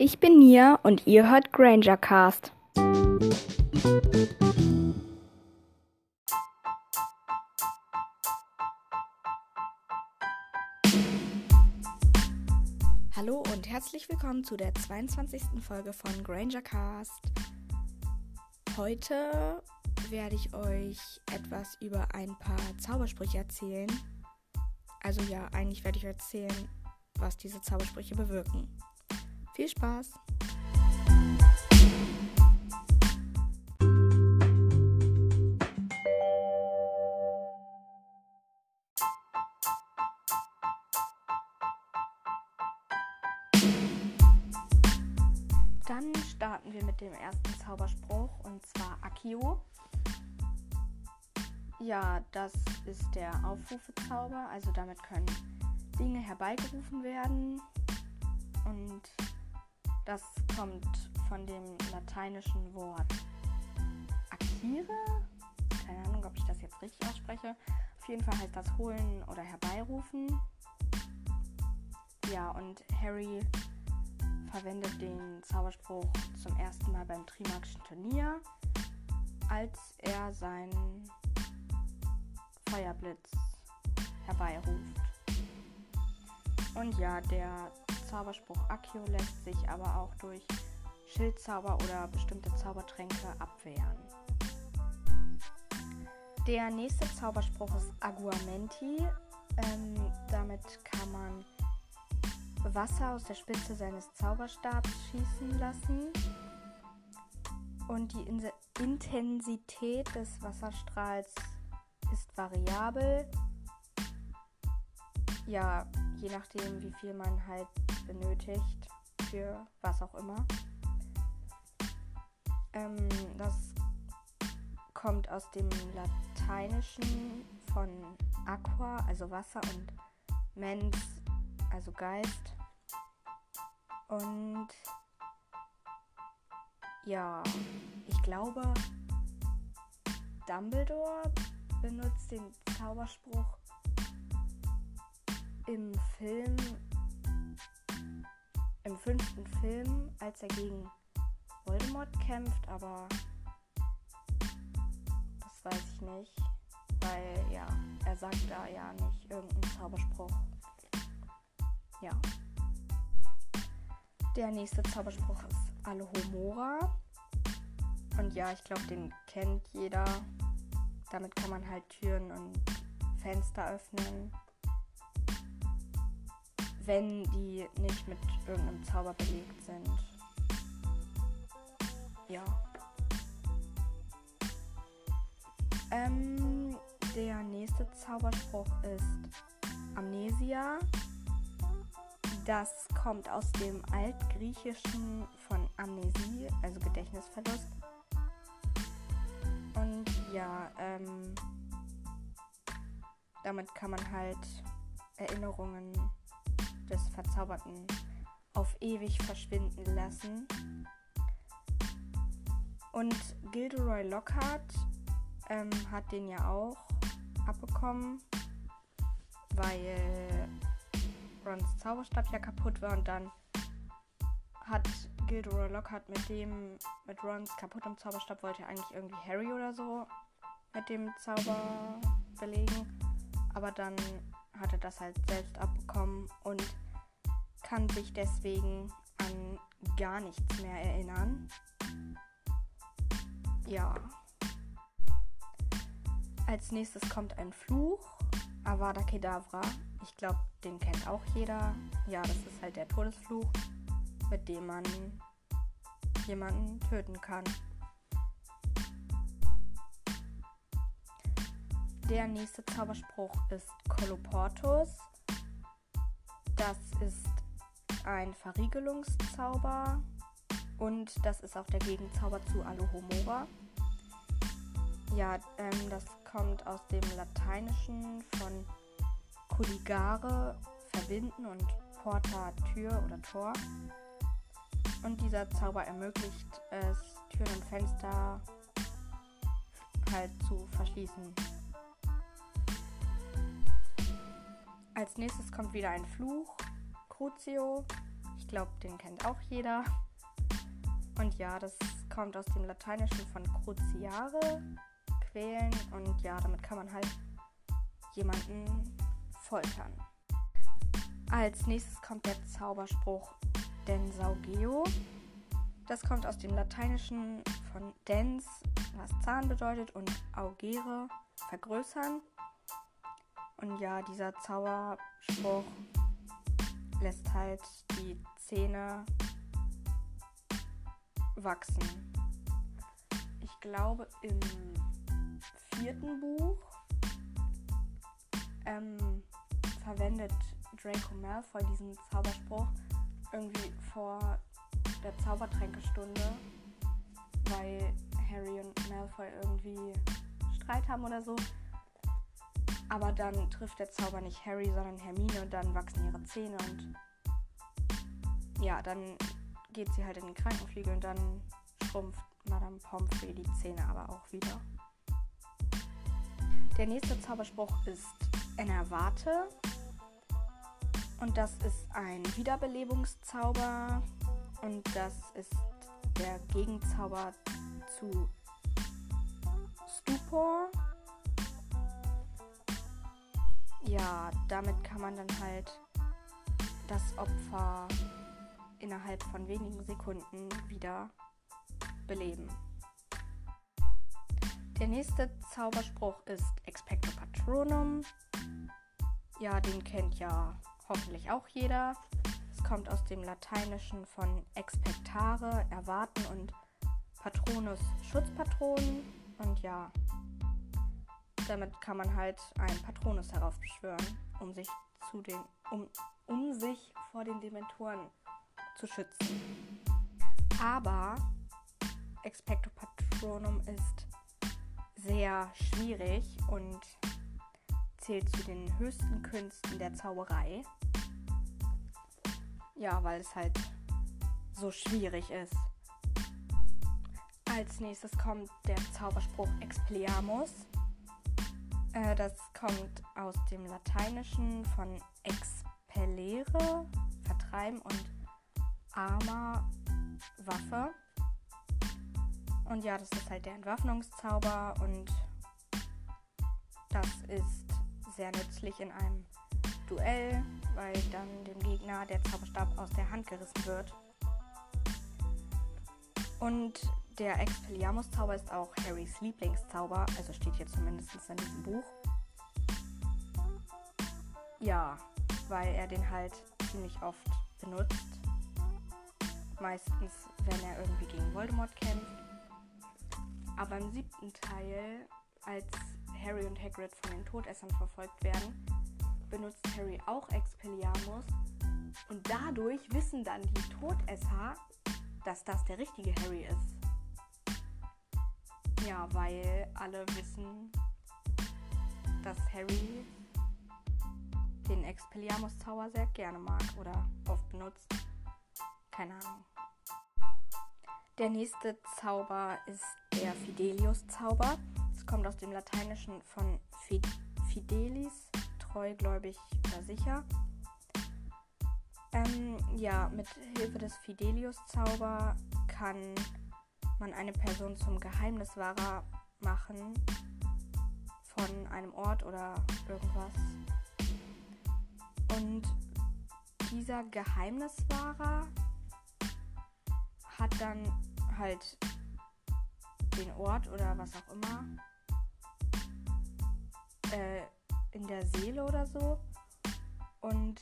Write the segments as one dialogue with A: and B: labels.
A: Ich bin Nia und ihr hört Granger Cast. Hallo und herzlich willkommen zu der 22. Folge von Granger Cast. Heute werde ich euch etwas über ein paar Zaubersprüche erzählen. Also ja, eigentlich werde ich euch erzählen, was diese Zaubersprüche bewirken. Viel Spaß! Dann starten wir mit dem ersten Zauberspruch und zwar Akio. Ja, das ist der Aufrufezauber, also damit können Dinge herbeigerufen werden und das kommt von dem lateinischen Wort acquire. Keine Ahnung, ob ich das jetzt richtig ausspreche. Auf jeden Fall heißt das holen oder herbeirufen. Ja, und Harry verwendet den Zauberspruch zum ersten Mal beim Trimagischen Turnier, als er seinen Feuerblitz herbeiruft. Und ja, der Zauberspruch Accio lässt sich aber auch durch Schildzauber oder bestimmte Zaubertränke abwehren. Der nächste Zauberspruch ist Aguamenti. Ähm, damit kann man Wasser aus der Spitze seines Zauberstabs schießen lassen. Und die In Intensität des Wasserstrahls ist variabel. Ja, je nachdem, wie viel man halt benötigt für was auch immer. Ähm, das kommt aus dem Lateinischen von aqua, also Wasser, und mens, also Geist. Und ja, ich glaube, Dumbledore benutzt den Zauberspruch im Film, im fünften Film, als er gegen Voldemort kämpft, aber das weiß ich nicht, weil ja, er sagt da ja nicht irgendeinen Zauberspruch. Ja. Der nächste Zauberspruch ist Alohomora. Und ja, ich glaube, den kennt jeder. Damit kann man halt Türen und Fenster öffnen wenn die nicht mit irgendeinem Zauber belegt sind. Ja. Ähm, der nächste Zauberspruch ist Amnesia. Das kommt aus dem Altgriechischen von Amnesie, also Gedächtnisverlust. Und ja, ähm, damit kann man halt Erinnerungen des Verzauberten auf ewig verschwinden lassen. Und Gilderoy Lockhart ähm, hat den ja auch abbekommen, weil Rons Zauberstab ja kaputt war und dann hat Gilderoy Lockhart mit dem, mit Rons kaputtem Zauberstab wollte er eigentlich irgendwie Harry oder so mit dem Zauber belegen. Aber dann hat er das halt selbst abbekommen und kann sich deswegen an gar nichts mehr erinnern. Ja. Als nächstes kommt ein Fluch, Avada Kedavra. Ich glaube, den kennt auch jeder. Ja, das ist halt der Todesfluch, mit dem man jemanden töten kann. Der nächste Zauberspruch ist Koloportus. Das ist ein Verriegelungszauber und das ist auch der Gegenzauber zu Alohomora. Ja, ähm, das kommt aus dem Lateinischen von colligare, verbinden und porta, Tür oder Tor. Und dieser Zauber ermöglicht es, Türen und Fenster halt zu verschließen. Als nächstes kommt wieder ein Fluch, Crucio. Ich glaube, den kennt auch jeder. Und ja, das kommt aus dem Lateinischen von cruciare, quälen. Und ja, damit kann man halt jemanden foltern. Als nächstes kommt der Zauberspruch Densaugeo. Das kommt aus dem Lateinischen von dens, was Zahn bedeutet, und augere, vergrößern. Und ja, dieser Zauberspruch lässt halt die Zähne wachsen. Ich glaube, im vierten Buch ähm, verwendet Draco Malfoy diesen Zauberspruch irgendwie vor der Zaubertränkestunde, weil Harry und Malfoy irgendwie Streit haben oder so. Aber dann trifft der Zauber nicht Harry, sondern Hermine und dann wachsen ihre Zähne und ja, dann geht sie halt in den Krankenflügel und dann schrumpft Madame Pomfrey die Zähne aber auch wieder. Der nächste Zauberspruch ist Enervate. Und das ist ein Wiederbelebungszauber. Und das ist der Gegenzauber zu Stupor. Ja, damit kann man dann halt das Opfer innerhalb von wenigen Sekunden wieder beleben. Der nächste Zauberspruch ist Expecto Patronum. Ja, den kennt ja hoffentlich auch jeder. Es kommt aus dem Lateinischen von expectare, erwarten und Patronus, Schutzpatron. Und ja, damit kann man halt einen Patronus heraufbeschwören, um sich zu den, um, um sich vor den Dementoren zu schützen. Aber Expecto Patronum ist sehr schwierig und zählt zu den höchsten Künsten der Zauberei. Ja, weil es halt so schwierig ist. Als nächstes kommt der Zauberspruch Expelliarmus. Äh, das kommt aus dem Lateinischen von expellere, vertreiben und arma, Waffe. Und ja, das ist halt der Entwaffnungszauber und das ist sehr nützlich in einem Duell, weil dann dem Gegner der Zauberstab aus der Hand gerissen wird. Und der Expelliarmus-Zauber ist auch Harrys Lieblingszauber, also steht hier zumindest in diesem Buch. Ja, weil er den halt ziemlich oft benutzt. Meistens, wenn er irgendwie gegen Voldemort kämpft aber im siebten Teil, als Harry und Hagrid von den Todessern verfolgt werden, benutzt Harry auch Expelliarmus. Und dadurch wissen dann die Todesser, dass das der richtige Harry ist. Ja, weil alle wissen, dass Harry den Expelliarmus-Zauber sehr gerne mag oder oft benutzt. Keine Ahnung. Der nächste Zauber ist der Fidelius-Zauber. Es kommt aus dem Lateinischen von Fidelis, treugläubig oder sicher. Ähm, ja, mit Hilfe des Fidelius-Zauber kann man eine Person zum Geheimniswahrer machen von einem Ort oder irgendwas. Und dieser Geheimniswahrer hat dann halt den Ort oder was auch immer äh, in der Seele oder so. Und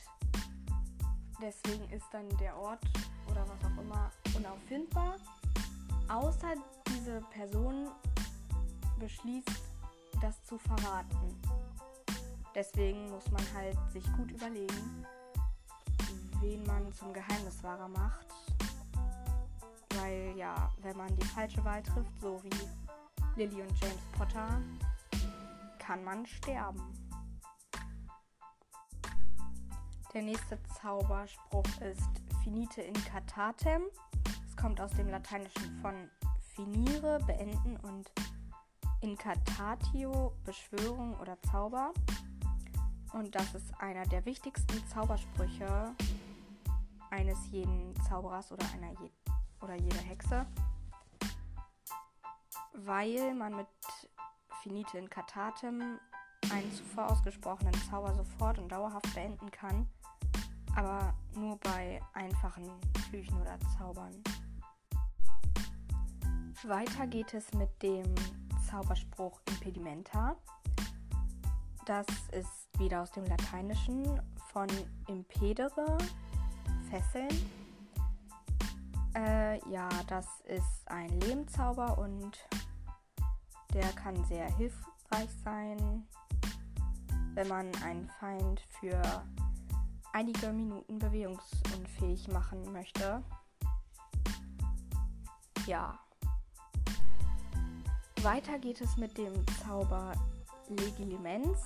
A: deswegen ist dann der Ort oder was auch immer unauffindbar. Außer diese Person beschließt, das zu verraten. Deswegen muss man halt sich gut überlegen, wen man zum Geheimniswahrer macht weil ja, wenn man die falsche Wahl trifft, so wie Lily und James Potter, kann man sterben. Der nächste Zauberspruch ist Finite incatatem. Kommt aus dem Lateinischen von finire, beenden und incatatio, Beschwörung oder Zauber. Und das ist einer der wichtigsten Zaubersprüche eines jeden Zauberers oder einer je oder jeder Hexe, weil man mit Finite in Katatem einen zuvor ausgesprochenen Zauber sofort und dauerhaft beenden kann, aber nur bei einfachen Flüchen oder Zaubern. Weiter geht es mit dem Zauberspruch Impedimenta. Das ist wieder aus dem Lateinischen von impedere, fesseln. Äh, ja, das ist ein Lehmzauber und der kann sehr hilfreich sein, wenn man einen Feind für einige Minuten bewegungsunfähig machen möchte. Ja. Weiter geht es mit dem Zauber Legilimens.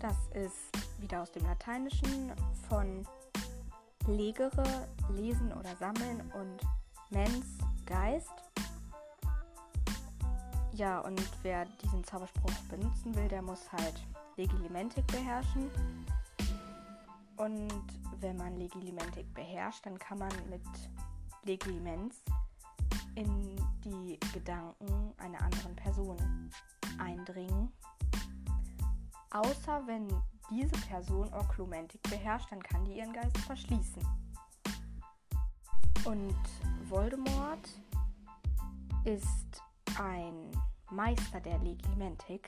A: Das ist wieder aus dem Lateinischen von legere, lesen oder sammeln und mens, Geist. Ja, und wer diesen Zauberspruch benutzen will, der muss halt Legilimentik beherrschen. Und wenn man Legilimentik beherrscht, dann kann man mit Legilimens in die Gedanken einer anderen Person eindringen. Außer wenn diese Person Oklumentik beherrscht, dann kann die ihren Geist verschließen. Und Voldemort ist ein Meister der Legimentik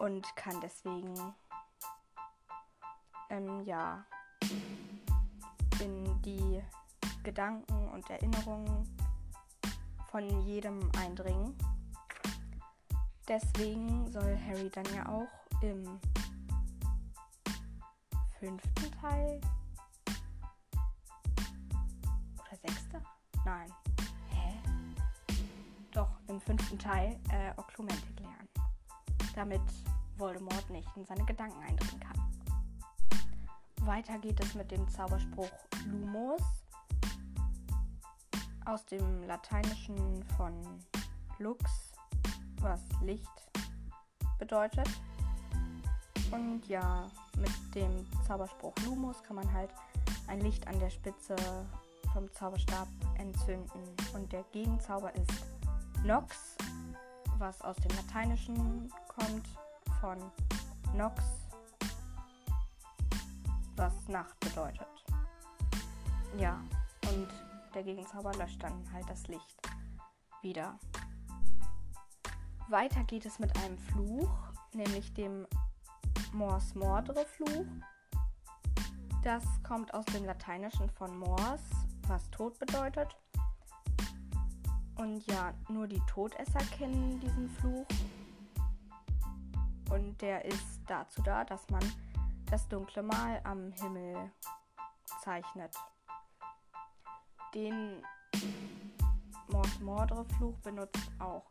A: und kann deswegen ähm, ja in die Gedanken und Erinnerungen von jedem eindringen. Deswegen soll Harry dann ja auch im fünften Teil oder sechster? Nein. Hä? Doch, im fünften Teil äh, Oklumentik lernen. Damit Voldemort nicht in seine Gedanken eindringen kann. Weiter geht es mit dem Zauberspruch Lumos aus dem Lateinischen von Lux, was Licht bedeutet. Und ja, mit dem Zauberspruch Lumos kann man halt ein Licht an der Spitze vom Zauberstab entzünden. Und der Gegenzauber ist Nox, was aus dem Lateinischen kommt, von Nox, was Nacht bedeutet. Ja, und der Gegenzauber löscht dann halt das Licht wieder. Weiter geht es mit einem Fluch, nämlich dem Mors Mordre Fluch. Das kommt aus dem Lateinischen von Mors, was Tod bedeutet. Und ja, nur die Todesser kennen diesen Fluch. Und der ist dazu da, dass man das dunkle Mal am Himmel zeichnet. Den Mord Mordre Fluch benutzt auch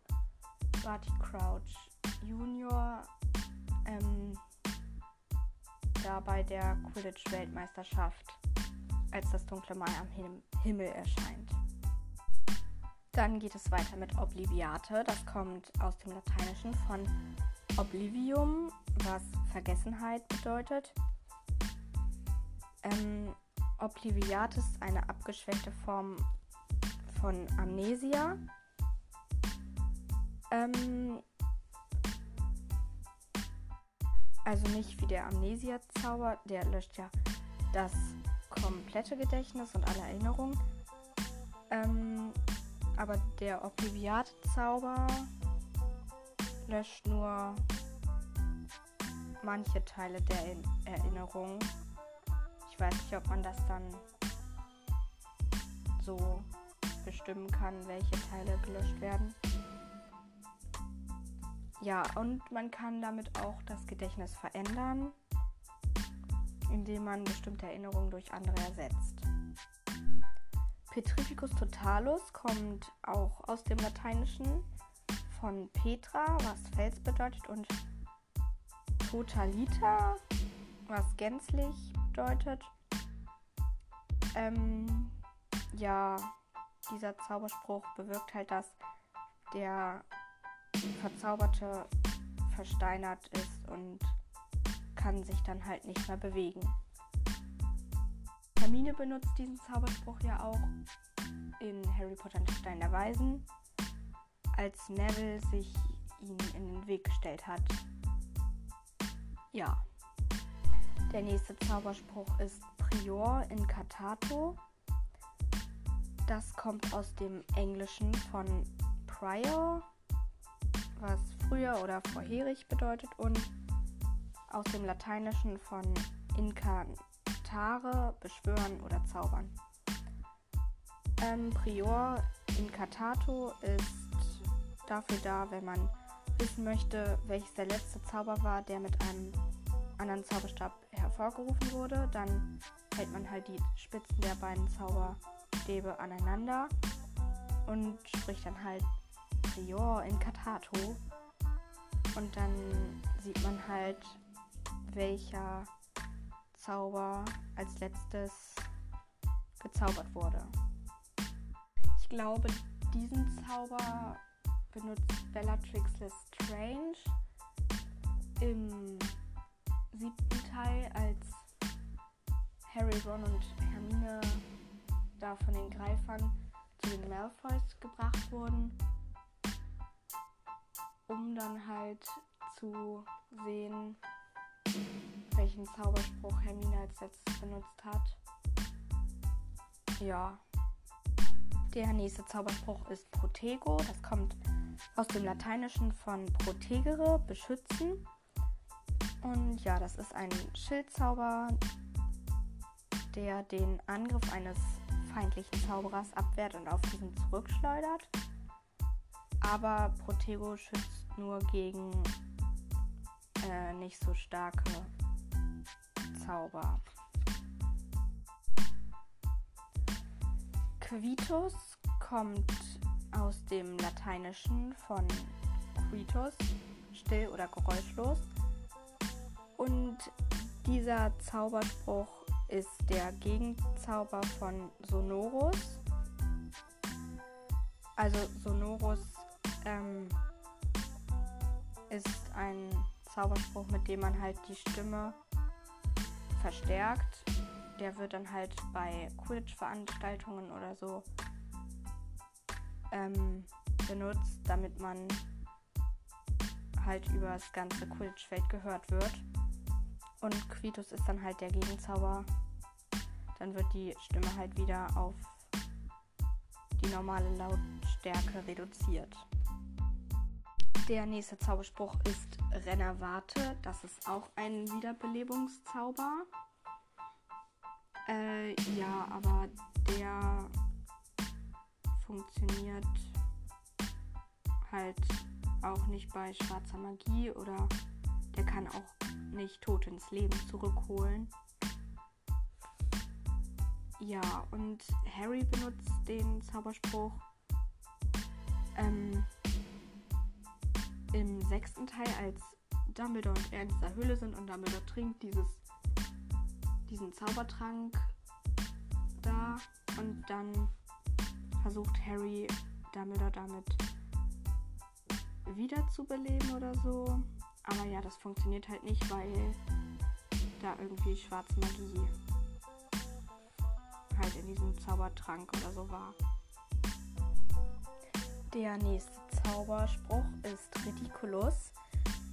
A: Barty Crouch Junior ähm, da bei der Quidditch-Weltmeisterschaft, als das dunkle Mal am Him Himmel erscheint. Dann geht es weiter mit Obliviate. Das kommt aus dem Lateinischen von Oblivium, was Vergessenheit bedeutet. Ähm, Obliviat ist eine abgeschwächte Form von Amnesia. Ähm, also nicht wie der Amnesia-Zauber, der löscht ja das komplette Gedächtnis und alle Erinnerungen. Ähm, aber der Obliviat-Zauber löscht nur manche Teile der Erinnerung. Weiß nicht, ob man das dann so bestimmen kann, welche Teile gelöscht werden. Ja, und man kann damit auch das Gedächtnis verändern, indem man bestimmte Erinnerungen durch andere ersetzt. Petrificus totalus kommt auch aus dem Lateinischen von Petra, was Fels bedeutet, und totalita, was gänzlich bedeutet. Ähm, ja, dieser Zauberspruch bewirkt halt, dass der Verzauberte versteinert ist und kann sich dann halt nicht mehr bewegen. Hermine benutzt diesen Zauberspruch ja auch in Harry Potter und der Stein der Weisen, als Neville sich ihm in den Weg gestellt hat. Ja. Der nächste Zauberspruch ist Prior Incatato. Das kommt aus dem Englischen von Prior, was früher oder vorherig bedeutet, und aus dem Lateinischen von Incantare, beschwören oder zaubern. Ähm, Prior Incatato ist dafür da, wenn man wissen möchte, welches der letzte Zauber war, der mit einem anderen Zauberstab hervorgerufen wurde, dann hält man halt die Spitzen der beiden Zauberstäbe aneinander und spricht dann halt Prior in Katato. Und dann sieht man halt, welcher Zauber als letztes gezaubert wurde. Ich glaube, diesen Zauber benutzt Bellatrix Lestrange im siebten Teil, als Harry, Ron und Hermine da von den Greifern zu den Malfoys gebracht wurden, um dann halt zu sehen, welchen Zauberspruch Hermine als letztes benutzt hat. Ja. Der nächste Zauberspruch ist Protego. Das kommt aus dem Lateinischen von protegere, beschützen. Und ja, das ist ein Schildzauber, der den Angriff eines feindlichen Zauberers abwehrt und auf diesen zurückschleudert. Aber Protego schützt nur gegen äh, nicht so starke Zauber. Quitus kommt aus dem Lateinischen von quitus, still oder geräuschlos. Und dieser Zauberspruch ist der Gegenzauber von Sonorus. Also Sonorus ähm, ist ein Zauberspruch, mit dem man halt die Stimme verstärkt. Der wird dann halt bei Quidditch-Veranstaltungen oder so ähm, benutzt, damit man halt über das ganze Quidditch-Feld gehört wird. Und Quitus ist dann halt der Gegenzauber. Dann wird die Stimme halt wieder auf die normale Lautstärke reduziert. Der nächste Zauberspruch ist Rennerwarte. Das ist auch ein Wiederbelebungszauber. Äh, ja, aber der funktioniert halt auch nicht bei schwarzer Magie oder der kann auch nicht Tote ins Leben zurückholen. Ja, und Harry benutzt den Zauberspruch ähm, im sechsten Teil, als Dumbledore und er in dieser Höhle sind und Dumbledore trinkt dieses, diesen Zaubertrank da und dann versucht Harry Dumbledore damit wiederzubeleben oder so. Aber ja, das funktioniert halt nicht, weil da irgendwie schwarze Magie halt in diesem Zaubertrank oder so war. Der nächste Zauberspruch ist Ridiculus.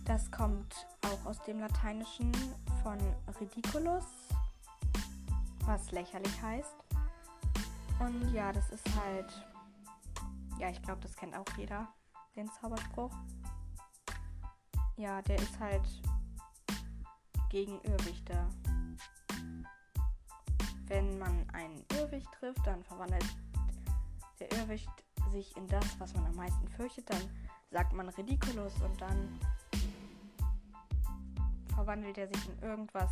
A: Das kommt auch aus dem Lateinischen von Ridiculus, was lächerlich heißt. Und ja, das ist halt, ja, ich glaube, das kennt auch jeder, den Zauberspruch. Ja, der ist halt gegen Irrwichte. Wenn man einen Irrwicht trifft, dann verwandelt der Irrwicht sich in das, was man am meisten fürchtet, dann sagt man Ridiculous und dann verwandelt er sich in irgendwas,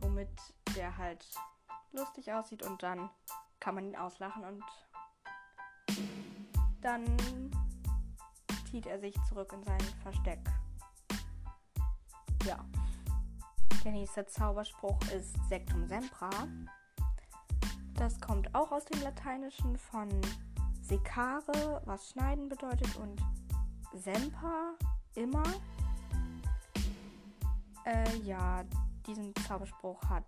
A: womit der halt lustig aussieht und dann kann man ihn auslachen und dann zieht er sich zurück in sein Versteck. Ja. Der nächste Zauberspruch ist Sectum Sempra. Das kommt auch aus dem Lateinischen von Sekare, was schneiden bedeutet, und Semper, immer. Äh, ja, diesen Zauberspruch hat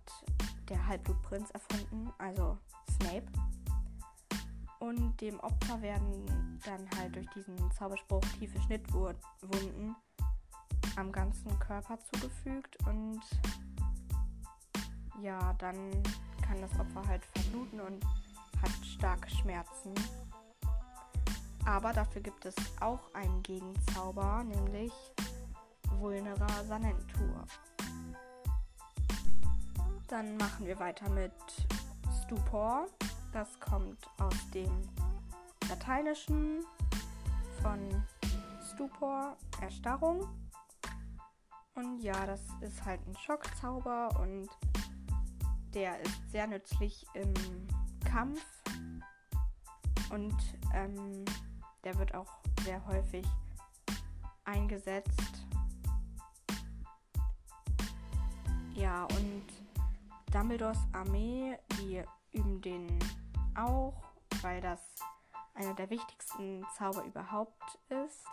A: der Halbblutprinz erfunden, also Snape. Und dem Opfer werden dann halt durch diesen Zauberspruch tiefe Schnittwunden am ganzen Körper zugefügt und ja, dann kann das Opfer halt verbluten und hat starke Schmerzen. Aber dafür gibt es auch einen Gegenzauber, nämlich Vulnera Sanentur. Dann machen wir weiter mit Stupor. Das kommt aus dem Lateinischen von Stupor, Erstarrung. Und ja, das ist halt ein Schockzauber und der ist sehr nützlich im Kampf. Und ähm, der wird auch sehr häufig eingesetzt. Ja, und Dumbledores Armee, die üben den auch, weil das einer der wichtigsten Zauber überhaupt ist.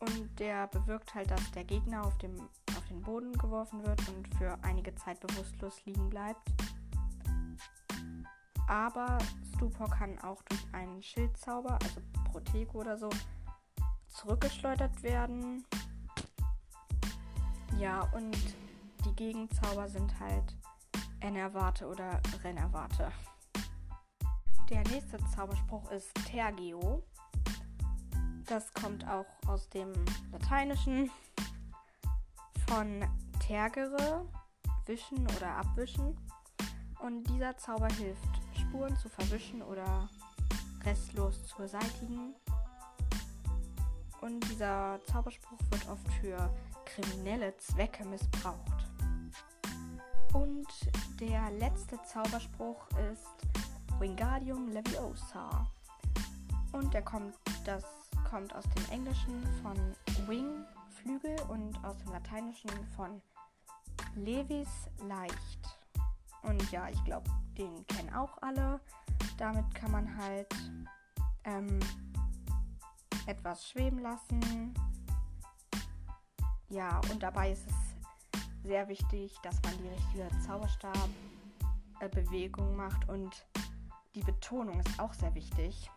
A: Und der bewirkt halt, dass der Gegner auf, dem, auf den Boden geworfen wird und für einige Zeit bewusstlos liegen bleibt. Aber Stupor kann auch durch einen Schildzauber, also Protego oder so, zurückgeschleudert werden. Ja, und die Gegenzauber sind halt Enervate oder Rennervate. Der nächste Zauberspruch ist Tergeo. Das kommt auch aus dem Lateinischen von tergere, wischen oder abwischen. Und dieser Zauber hilft, Spuren zu verwischen oder restlos zu beseitigen. Und dieser Zauberspruch wird oft für kriminelle Zwecke missbraucht. Und der letzte Zauberspruch ist Wingardium Leviosa. Und der kommt, das kommt aus dem Englischen von Wing, Flügel und aus dem Lateinischen von Levis leicht. Und ja, ich glaube, den kennen auch alle. Damit kann man halt ähm, etwas schweben lassen. Ja, und dabei ist es sehr wichtig, dass man die richtige Zauberstab-Bewegung macht und die Betonung ist auch sehr wichtig.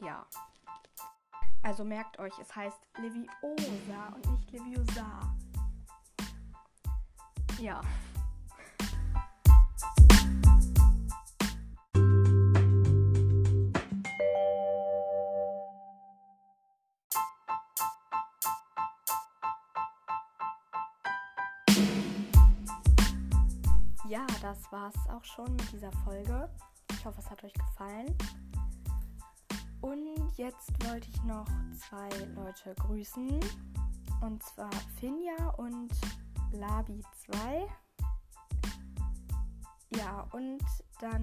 A: Ja. Also merkt euch, es heißt Leviosa und nicht Leviosa. Ja. Ja, das war's auch schon mit dieser Folge. Ich hoffe, es hat euch gefallen. Und jetzt wollte ich noch zwei Leute grüßen. Und zwar Finja und Labi2. Ja, und dann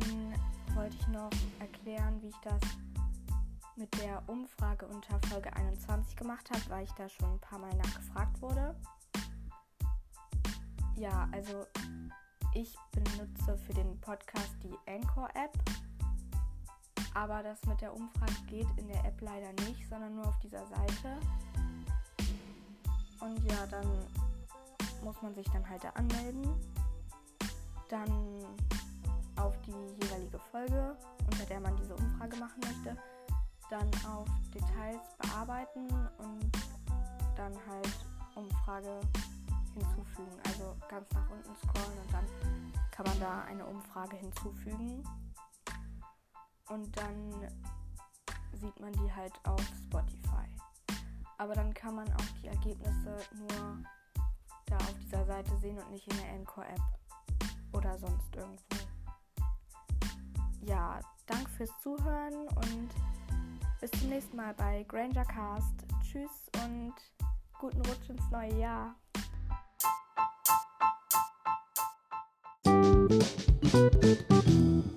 A: wollte ich noch erklären, wie ich das mit der Umfrage unter Folge 21 gemacht habe, weil ich da schon ein paar Mal nachgefragt wurde. Ja, also ich benutze für den Podcast die Anchor-App. Aber das mit der Umfrage geht in der App leider nicht, sondern nur auf dieser Seite. Und ja, dann muss man sich dann halt da anmelden. Dann auf die jeweilige Folge, unter der man diese Umfrage machen möchte. Dann auf Details bearbeiten und dann halt Umfrage hinzufügen. Also ganz nach unten scrollen und dann kann man da eine Umfrage hinzufügen. Und dann sieht man die halt auf Spotify. Aber dann kann man auch die Ergebnisse nur da auf dieser Seite sehen und nicht in der Encore-App oder sonst irgendwo. Ja, danke fürs Zuhören und bis zum nächsten Mal bei Granger Cast. Tschüss und guten Rutsch ins neue Jahr. Thank you.